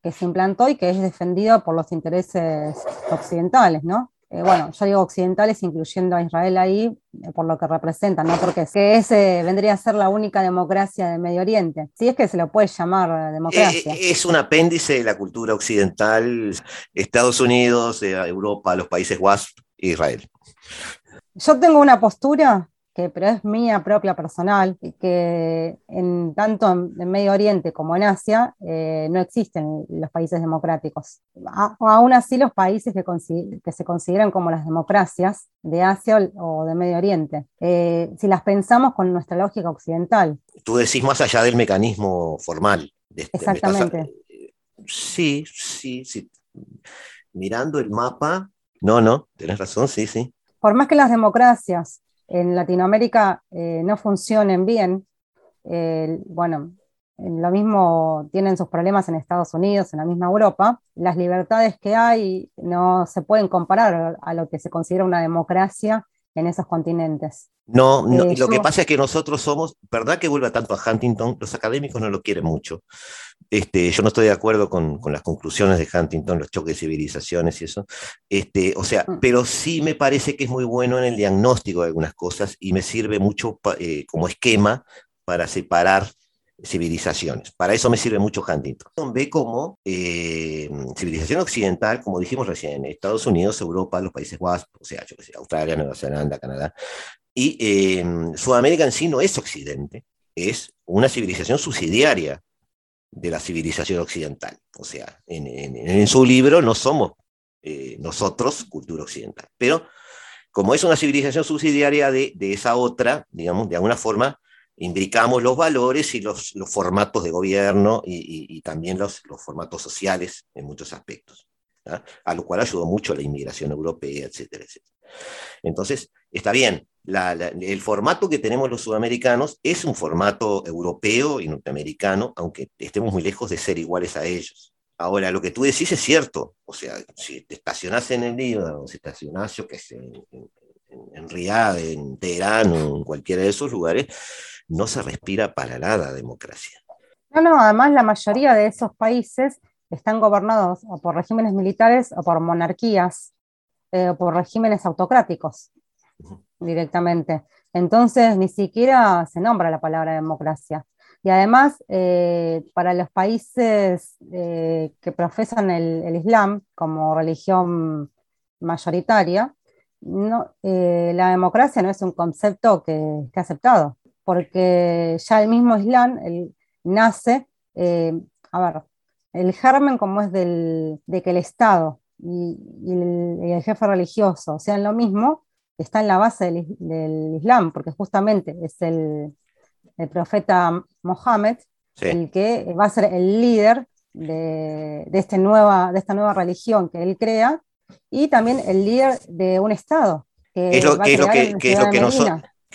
C: que se implantó y que es defendido por los intereses occidentales, ¿no? Eh, bueno, yo digo occidentales incluyendo a Israel ahí, eh, por lo que representan, no porque que ese vendría a ser la única democracia de Medio Oriente, si es que se lo puede llamar democracia.
A: Eh, es un apéndice de la cultura occidental, Estados Unidos, Europa, los países WASP, Israel.
C: Yo tengo una postura que pero es mía propia personal, que en, tanto en, Medio Oriente como en Asia eh, no existen los países democráticos. aún así los países que, que, se consideran como las democracias de Asia o, de Medio Oriente, eh, si las pensamos con nuestra lógica occidental.
A: Tú decís más allá del mecanismo formal.
C: Este, Exactamente.
A: sí, sí, sí. Mirando el mapa, no, no, tienes razón, sí, sí.
C: Por más que las democracias en Latinoamérica eh, no funcionen bien, eh, bueno, lo mismo tienen sus problemas en Estados Unidos, en la misma Europa, las libertades que hay no se pueden comparar a lo que se considera una democracia en esos continentes.
A: No, eh, lo que pasa es que nosotros somos, ¿verdad que vuelva tanto a Huntington? Los académicos no lo quieren mucho. Este, yo no estoy de acuerdo con, las conclusiones de Huntington, los choques de civilizaciones y eso. Este, o sea, mm. pero sí me parece que es muy bueno en el diagnóstico de algunas cosas y me sirve mucho eh, como esquema para separar civilizaciones. Para eso me sirve mucho Huntington. Ve como eh, civilización occidental, como dijimos recién, Estados Unidos, Europa, los países WASP, o sea, yo sé, Australia, Nueva Zelanda, Canadá, y eh, Sudamérica en sí no es occidente, es una civilización subsidiaria de la civilización occidental. O sea, en, su libro no somos eh, nosotros cultura occidental, pero como es una civilización subsidiaria de, esa otra, digamos, de alguna forma, imbricamos los valores y los, formatos de gobierno y, también los, formatos sociales en muchos aspectos, a lo cual ayudó mucho la inmigración europea, etcétera, etcétera. Entonces, está bien, el formato que tenemos los sudamericanos es un formato europeo y norteamericano, aunque estemos muy lejos de ser iguales a ellos. Ahora, lo que tú decís es cierto, o sea, si te estacionás en el Líbano, si estacionás, yo que sé, en, en, Riyadh, en Teherán o en cualquiera de esos lugares, no se respira para nada democracia.
C: No, no, además la mayoría de esos países están gobernados o por regímenes militares o por monarquías eh, o por regímenes autocráticos directamente. Entonces, ni siquiera se nombra la palabra democracia. Y además, eh, para los países eh, que profesan el, Islam como religión mayoritaria, la democracia no es un concepto que esté aceptado porque ya el mismo Islam nace, eh, a ver, el germen como es del, de que el Estado y, el, jefe religioso sean lo mismo, está en la base del, Islam, porque justamente es el, profeta Mohammed el que va a ser el líder de, este nueva, de esta nueva religión que él crea y también el líder de un Estado.
A: Que es lo, que, es lo que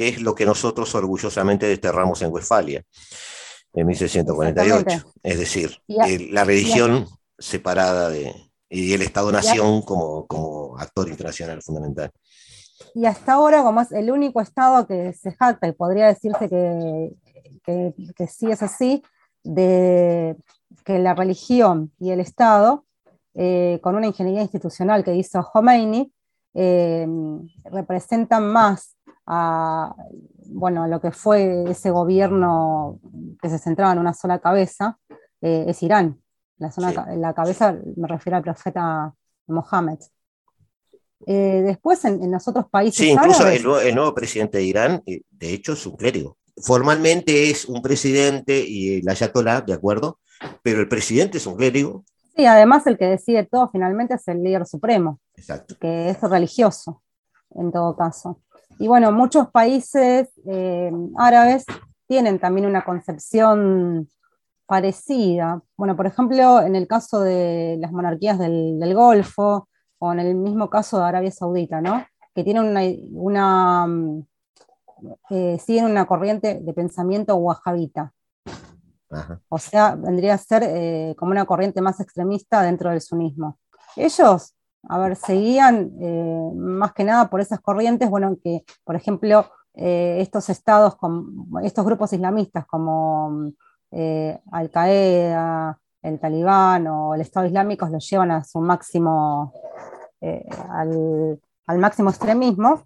A: es lo que nosotros orgullosamente desterramos en Westfalia en 1648. Es decir, la religión separada de, y el Estado-nación como, como actor internacional fundamental.
C: Y hasta ahora, como es el único Estado que se jacta, y podría decirse que, que, sí es así, de que la religión y el Estado, eh, con una ingeniería institucional que hizo Khomeini, eh, representan más a, bueno, lo que fue ese gobierno que se centraba en una sola cabeza, eh, es Irán. La, la cabeza me refiero al profeta Mohammed. Eh, después, en, los otros países.
A: Sí, incluso el, nuevo presidente de Irán, eh, de hecho, es un clérigo. Formalmente es un presidente y el ayatollah, ¿de acuerdo? Pero el presidente es un clérigo.
C: Sí, además el que decide todo finalmente es el líder supremo,
A: Exacto.
C: que es religioso, en todo caso. Y bueno, muchos países eh, árabes tienen también una concepción parecida. Bueno, por ejemplo, en el caso de las monarquías del, Golfo o en el mismo caso de Arabia Saudita, ¿no? que tienen una, una mm, eh, siguen una corriente de pensamiento wahhabita.
A: Ajá.
C: O sea, vendría a ser eh, como una corriente más extremista dentro del sunismo. Ellos, a ver, seguían eh, más que nada por esas corrientes, bueno, que, por ejemplo, eh, estos estados, con, estos grupos islamistas como eh, Al-Qaeda, el Talibán o el Estado Islámico los llevan a su máximo, eh, al, al máximo extremismo,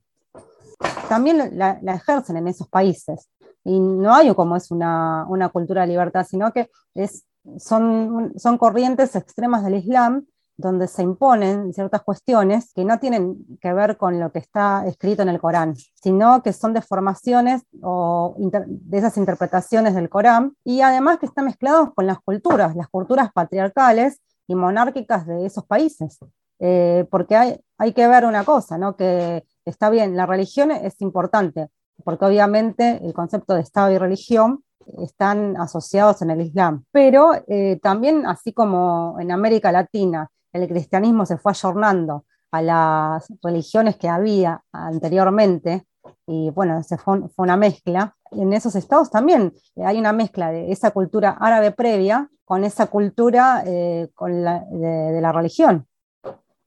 C: también la, la ejercen en esos países. Y no hay como es una, una cultura de libertad, sino que es, son, son corrientes extremas del Islam donde se imponen ciertas cuestiones que no tienen que ver con lo que está escrito en el Corán, sino que son deformaciones o de esas interpretaciones del Corán y además que están mezclados con las culturas, las culturas patriarcales y monárquicas de esos países. Eh, porque hay, hay que ver una cosa, ¿no? que está bien, la religión es importante, porque obviamente el concepto de Estado y religión están asociados en el Islam, pero eh, también así como en América Latina el cristianismo se fue ayornando a las religiones que había anteriormente, y bueno, se fue, una mezcla, en esos estados también hay una mezcla de esa cultura árabe previa con esa cultura eh, con la, de, la religión.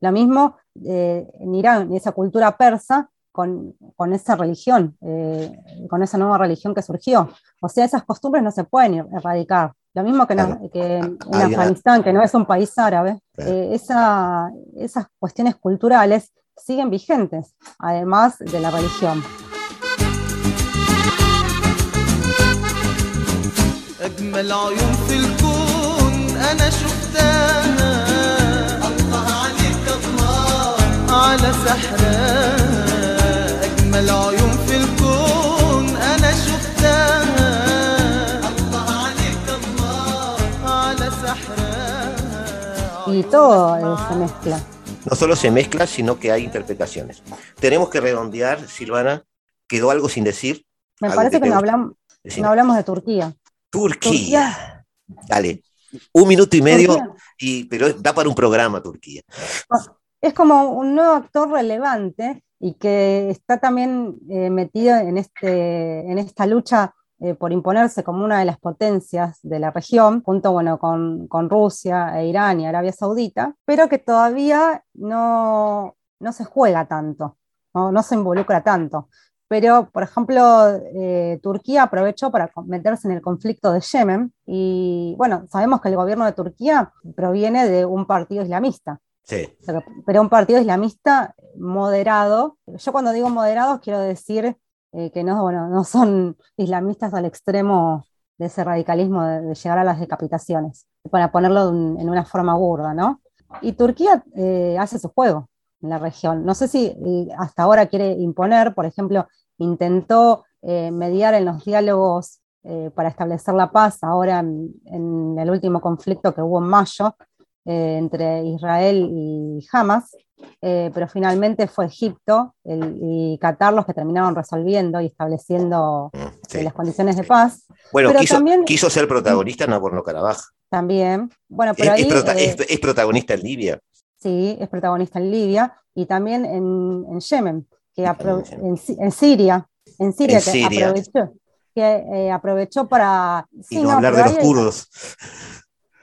C: Lo mismo eh, en Irán, esa cultura persa con, con esa religión, eh, con esa nueva religión que surgió. O sea, esas costumbres no se pueden er, erradicar. Lo mismo que, en,
A: Claro.
C: que en, en
A: Hay una-
C: Afganistán, que no es un país árabe,
A: Claro.
C: eh, esa- esas cuestiones culturales siguen vigentes, además de la religión.
F: أجمل عيون في الكون أنا شفتها الله عليك الله على سحرها
C: Y todo eh, se mezcla.
A: No solo se mezcla, sino que hay interpretaciones. Tenemos que redondear, Silvana. ¿Quedó algo sin decir?
C: Me parece
A: que
C: no hablamos,
A: Decime.
C: no hablamos de Turquía.
A: Turquía. Dale. Un minuto y medio,
C: Turquía.
A: y, pero da para un programa Turquía.
C: es como un nuevo actor relevante y que está también eh, metido en, este, en esta lucha eh, por imponerse como una de las potencias de la región, junto bueno, con, con Rusia e Irán y Arabia Saudita, pero que todavía no, no se juega tanto, no, no se involucra tanto. Pero, por ejemplo, eh, Turquía aprovechó para meterse en el conflicto de Yemen y, bueno, sabemos que el gobierno de Turquía proviene de un partido islamista
A: Sí.
C: pero, pero un partido islamista moderado. Yo cuando digo moderados quiero decir eh, que no, bueno, no son islamistas al extremo de ese radicalismo de, de llegar a las decapitaciones, para ponerlo en, en una forma burda, ¿no? Y Turquía eh, hace su juego en la región. No sé si eh, hasta ahora quiere imponer, por ejemplo, intentó eh, mediar en los diálogos eh, para establecer la paz ahora en, en el último conflicto que hubo en mayo, eh, entre Israel y Hamas, eh, pero finalmente fue Egipto el- y Qatar los que terminaron resolviendo y estableciendo
A: Mm,
C: eh,
A: sí.
C: las condiciones de paz.
A: Bueno,
C: Pero
A: quiso,
C: también-
A: quiso ser protagonista en Nagorno-Karabaj.
C: También, bueno,
A: Es,
C: pero ahí
A: es prota-
C: eh,
A: es- es protagonista en Libia.
C: sí, es protagonista en Libia y también en, en Yemen, que
A: en
C: en, Si- en Siria, en Siria, que
A: Siria.
C: aprovechó, que aprovechó para...
A: Y
C: sí,
A: no, hablar de los kurdos.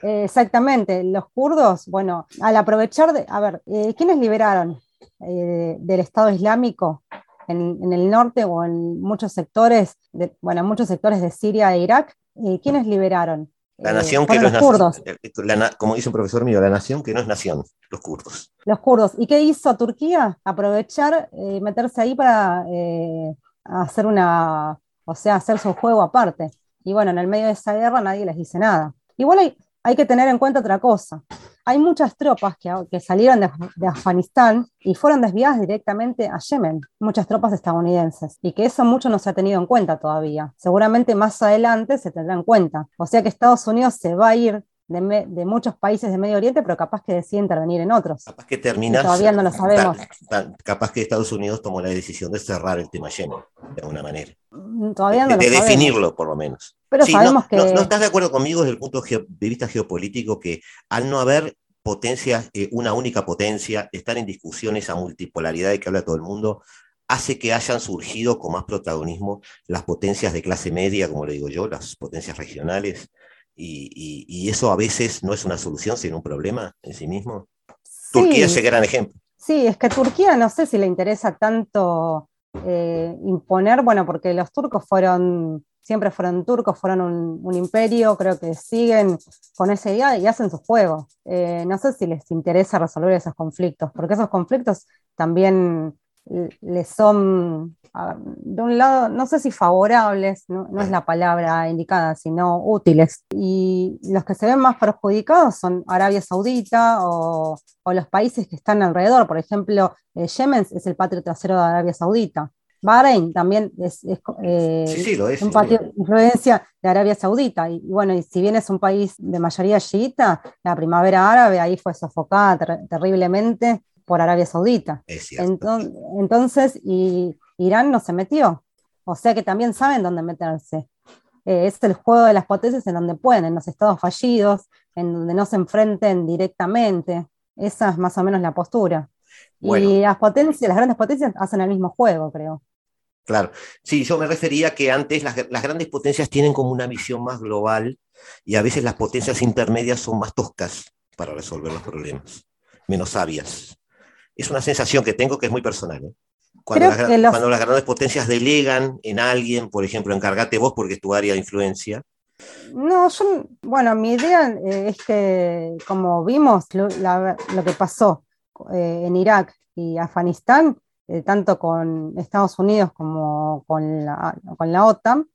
C: Eh, Exactamente, los kurdos, bueno, al aprovechar de, a ver, eh, ¿quiénes liberaron eh, del Estado Islámico en, en el norte o en muchos sectores, de, bueno, en muchos sectores de Siria e Irak? Eh, ¿Quiénes liberaron?
A: La
C: Eh,
A: nación que no es
C: los kurdos,
A: nación. la como dice un profesor mío, la nación que no es nación, los kurdos.
C: los kurdos. ¿Y qué hizo Turquía? Aprovechar, meterse ahí para hacer una, o sea, hacer su juego aparte. Y bueno, en el medio de esa guerra nadie les dice nada. Igual hay, hay que tener en cuenta otra cosa. Hay muchas tropas que, salieron de Afganistán y fueron desviadas directamente a Yemen, muchas tropas estadounidenses, y que eso mucho no se ha tenido en cuenta todavía. Seguramente más adelante se tendrá en cuenta. O sea que Estados Unidos se va a ir de, muchos países de Medio Oriente, pero capaz que decide intervenir en otros.
A: Capaz que termina.
C: Y todavía no lo sabemos.
A: capaz que Estados Unidos tomó la decisión de cerrar el tema Yemen, de alguna manera.
C: Mm, Todavía no
A: de
C: lo
A: de definirlo, por lo menos.
C: Pero
A: Sí,
C: sabemos
A: no,
C: que
A: no- no estás de acuerdo conmigo desde el punto de vista geopolítico que al no haber potencias, eh, una única potencia, estar en discusión, esa multipolaridad de que habla todo el mundo, hace que hayan surgido con más protagonismo las potencias de clase media, como le digo yo, las potencias regionales, y, y, eso a veces no es una solución, sino un problema en sí mismo. Turquía es el gran ejemplo.
C: Sí, es que Turquía no sé si le interesa tanto eh, imponer, bueno, porque los turcos fueron, siempre fueron turcos, fueron un, imperio, creo que siguen con ese día y hacen su juego. Eh, no sé si les interesa resolver esos conflictos, porque esos conflictos también les son, de un lado, no sé si favorables, no, es la palabra indicada, sino útiles. Y los que se ven más perjudicados son Arabia Saudita o, los países que están alrededor. Por ejemplo, eh, Yemen es el patio trasero de Arabia Saudita. Bahrein también es,
A: eh,
C: un patio de influencia de Arabia Saudita. Y, bueno, y si bien es un país de mayoría chiita, la primavera árabe ahí fue sofocada terriblemente por Arabia Saudita. Entonces, y Irán no se metió. O sea que también saben dónde meterse. Eh, es el juego de las potencias en donde pueden, en los estados fallidos, en donde no se enfrenten directamente. Esa es más o menos la postura. Y las potencias, las grandes potencias hacen el mismo juego, creo.
A: Claro, sí, yo me refería que antes las, las, grandes potencias tienen como una visión más global y a veces las potencias intermedias son más toscas para resolver los problemas, menos sabias es una sensación que tengo que es muy personal. ¿eh? Cuando, las, grandes potencias delegan en alguien, por ejemplo, encargate vos porque es tu área de influencia.
C: No, yo, bueno, mi idea eh, es que, como vimos lo, que pasó eh, en Irak y Afganistán, tanto con Estados Unidos como con la, con la OTAN,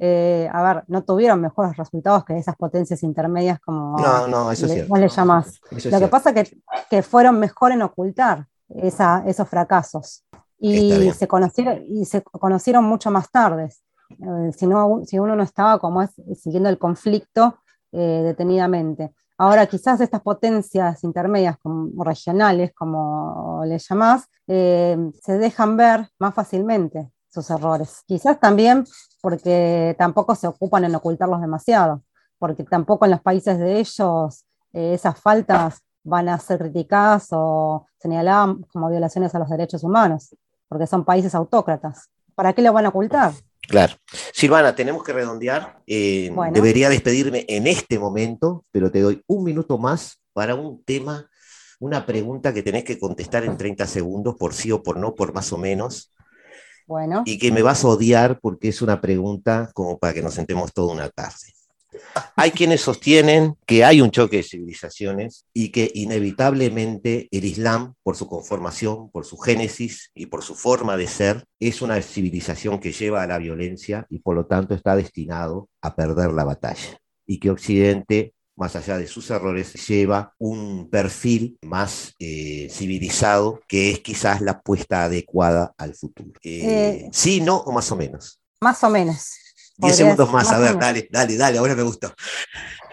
C: a ver, no tuvieron mejores resultados que esas potencias intermedias como
A: no, no, eso le,
C: le llamás. Lo que pasa es que, que, fueron mejor en ocultar esa, esos fracasos y se, conocieron, y se conocieron mucho más tarde. Eh, si, no, si uno no estaba como es, siguiendo el conflicto eh, detenidamente. Ahora, quizás estas potencias intermedias como, regionales, como le llamás, eh, se dejan ver más fácilmente sus errores. Quizás también porque tampoco se ocupan en ocultarlos demasiado, porque tampoco en los países de ellos esas faltas van a ser criticadas o señaladas como violaciones a los derechos humanos, porque son países autócratas. ¿Para qué lo van a ocultar?
A: Claro. Silvana, tenemos que redondear. Eh, debería despedirme en este momento, pero te doy un minuto más para un tema, una pregunta que tenés que contestar en 30 segundos, por sí o por no, por más o menos. Y que me vas a odiar porque es una pregunta como para que nos sentemos toda una tarde. Hay quienes sostienen que hay un choque de civilizaciones y que inevitablemente el Islam, por su conformación, por su génesis y por su forma de ser, es una civilización que lleva a la violencia y por lo tanto está destinado a perder la batalla. Y que Occidente más allá de sus errores, lleva un perfil más eh, civilizado, que es quizás la apuesta adecuada al futuro. Eh, eh, sí, no, o más o menos.
C: Más o menos.
A: 10 segundos más, a ver, dale, dale, dale, ahora me gustó.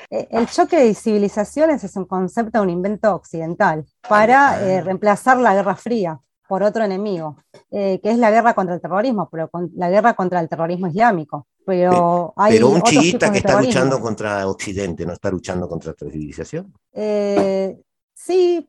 C: El choque de civilizaciones es un concepto, un invento occidental para eh, reemplazar la Guerra Fría por otro enemigo, eh, que es la guerra contra el terrorismo, pero la guerra contra el terrorismo islámico. Pero, hay
A: pero un chiita que está luchando contra Occidente, ¿no está luchando contra otra civilización?
C: sí,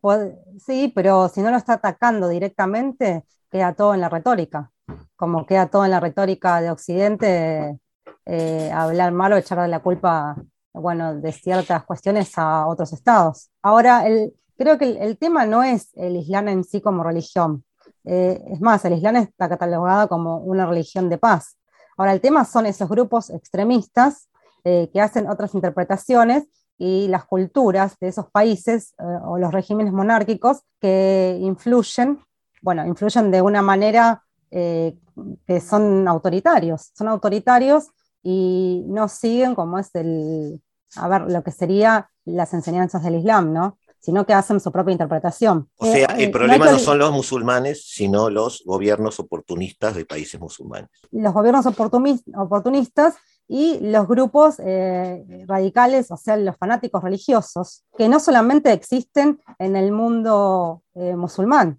C: sí, pero si no lo está atacando directamente, queda todo en la retórica. Como queda todo en la retórica de Occidente, eh, hablar mal o echarle la culpa bueno, de ciertas cuestiones a otros estados. Ahora, el, creo que el, tema no es el Islam en sí como religión. Eh, es más, el Islam está catalogado como una religión de paz. Ahora, el tema son esos grupos extremistas eh, que hacen otras interpretaciones y las culturas de esos países o los regímenes monárquicos que influyen, bueno, influyen de una manera que son autoritarios. Son autoritarios y no siguen como es el, a ver, lo que sería las enseñanzas del Islam, ¿no? Sino que hacen su propia interpretación.
A: O sea, el eh, problema no, son los musulmanes, sino los gobiernos oportunistas de países musulmanes.
C: Los gobiernos oportunistas y los grupos eh, radicales, o sea, los fanáticos religiosos, que no solamente existen en el mundo eh, musulmán,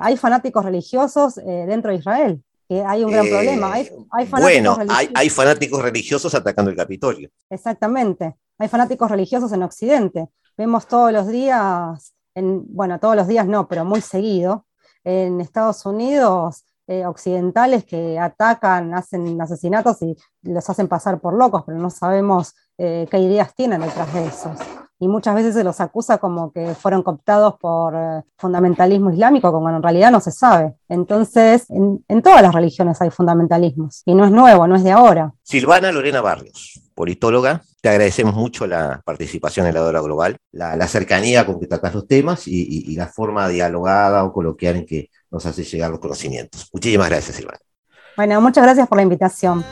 C: hay fanáticos religiosos dentro de Israel hay un gran problema. Hay,
A: bueno, hay, fanáticos religiosos atacando el Capitolio.
C: Exactamente. Hay fanáticos religiosos en Occidente. Vemos todos los días, en, bueno, todos los días no, pero muy seguido, en Estados Unidos eh, occidentales que atacan, hacen asesinatos y los hacen pasar por locos, pero no sabemos eh, qué ideas tienen detrás de esos. Y muchas veces se los acusa como que fueron cooptados por eh, fundamentalismo islámico, como en realidad no se sabe. Entonces, en, en todas las religiones hay fundamentalismos, y no es nuevo, no es de ahora.
A: Silvana Lorena Barrios, politóloga, te agradecemos mucho la participación en la hora global, la, la cercanía con que tratas los temas y, y, y, la forma dialogada o coloquial en que nos hace llegar los conocimientos. Muchísimas gracias, Silvana.
C: Bueno, muchas gracias por la invitación.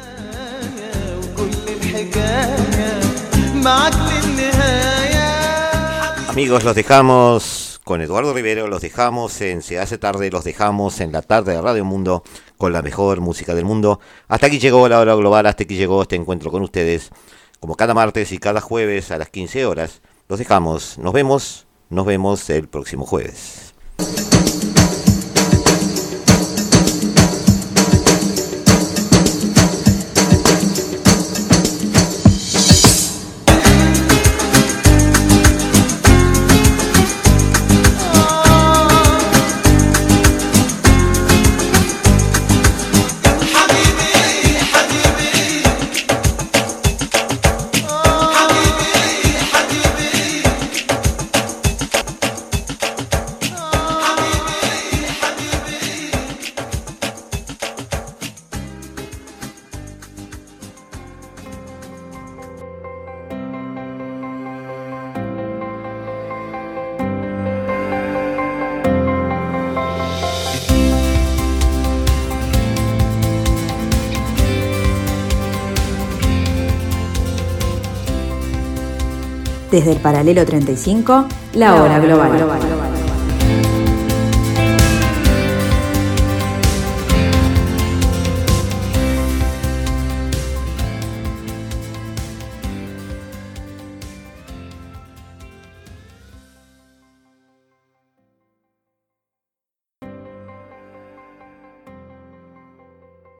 A: Amigos, los dejamos con Eduardo Rivero, los dejamos en Se hace tarde, los dejamos en la tarde de Radio Mundo con la mejor música del mundo. Hasta aquí llegó la hora global, hasta aquí llegó este encuentro con ustedes, como cada martes y cada jueves a las 15 horas. Los dejamos, nos vemos, nos vemos el próximo jueves.
D: Desde el paralelo 35, la hora global.